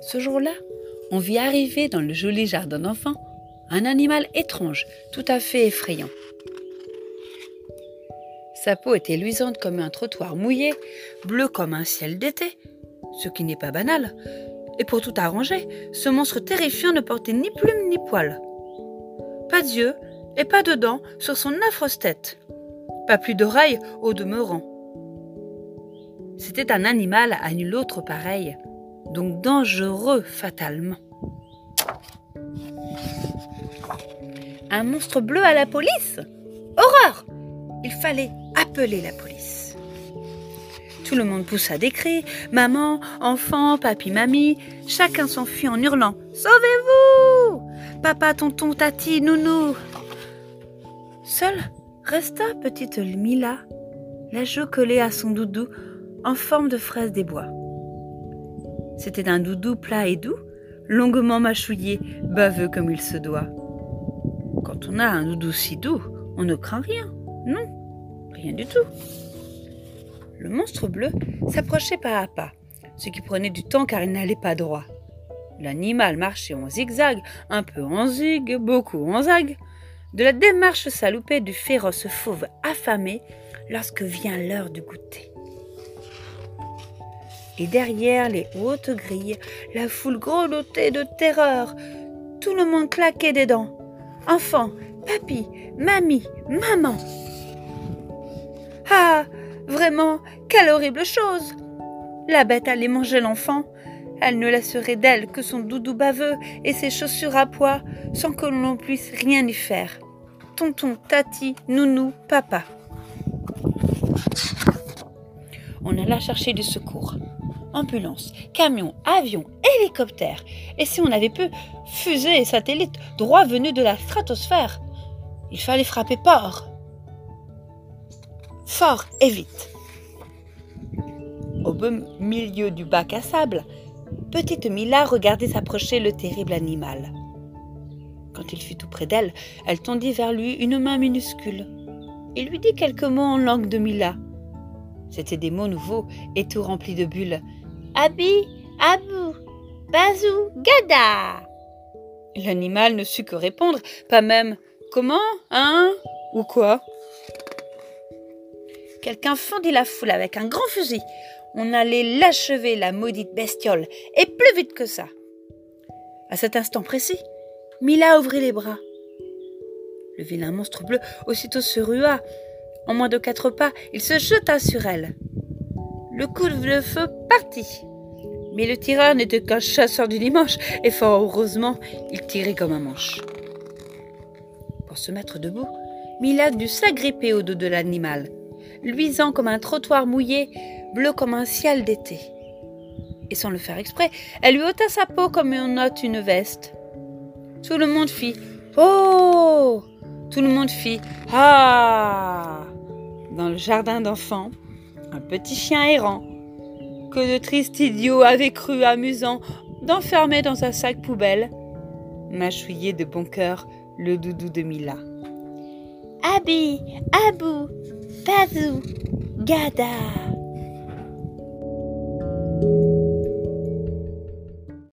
Ce jour-là, on vit arriver dans le joli jardin d'enfants un animal étrange, tout à fait effrayant. Sa peau était luisante comme un trottoir mouillé, bleu comme un ciel d'été, ce qui n'est pas banal. Et pour tout arranger, ce monstre terrifiant ne portait ni plumes ni poils. Pas d'yeux et pas de dents sur son affreuse tête. Pas plus d'oreilles au demeurant. C'était un animal à nul autre pareil, donc dangereux fatalement. Un monstre bleu à la police? Horreur Il fallait appeler la police. Tout le monde poussa des cris. Maman, enfant, papy, mamie. Chacun s'enfuit en hurlant. Sauvez-vous Papa, tonton, tati, nounou. Seule resta petite Mila, la joue collée à son doudou en forme de fraise des bois. C'était un doudou plat et doux, longuement mâchouillé, baveux comme il se doit. Quand on a un doudou si doux, on ne craint rien. Non, rien du tout. Le monstre bleu s'approchait pas à pas, ce qui prenait du temps car il n'allait pas droit. L'animal marchait en zigzag, un peu en zig, beaucoup en zag. De la démarche saloupée du féroce fauve affamé lorsque vient l'heure du goûter et derrière les hautes grilles, la foule grelottait de terreur. Tout le monde claquait des dents. Enfants, papy, mamie, maman. Ah, vraiment, quelle horrible chose La bête allait manger l'enfant. Elle ne laisserait d'elle que son doudou baveux et ses chaussures à pois, sans que l'on puisse rien y faire. Tonton, tati, nounou, papa. On alla chercher du secours ambulance, camion, avion, hélicoptère. Et si on avait pu, fusée et satellite droit venus de la stratosphère? Il fallait frapper fort. Fort et vite. Au milieu du bac à sable, petite Mila regardait s'approcher le terrible animal. Quand il fut tout près d'elle, elle tendit vers lui une main minuscule. Il lui dit quelques mots en langue de Mila. C'étaient des mots nouveaux et tout remplis de bulles, Abi, Abou, Bazou, Gada. L'animal ne sut que répondre, pas même Comment Hein Ou quoi Quelqu'un fendit la foule avec un grand fusil. On allait l'achever, la maudite bestiole, et plus vite que ça. À cet instant précis, Mila ouvrit les bras. Le vilain monstre bleu aussitôt se rua. En moins de quatre pas, il se jeta sur elle. Le coup de feu partit. Mais le tireur n'était qu'un chasseur du dimanche, et fort heureusement, il tirait comme un manche. Pour se mettre debout, Mila dut s'agripper au dos de l'animal, luisant comme un trottoir mouillé, bleu comme un ciel d'été. Et sans le faire exprès, elle lui ôta sa peau comme on ôte une veste. Tout le monde fit Oh Tout le monde fit Ah Dans le jardin d'enfants, un petit chien errant que de tristes idiots avaient cru amusant d'enfermer dans un sac poubelle, mâchouillé de bon cœur le doudou de Mila. Abi, Abou, Bazou, Gada.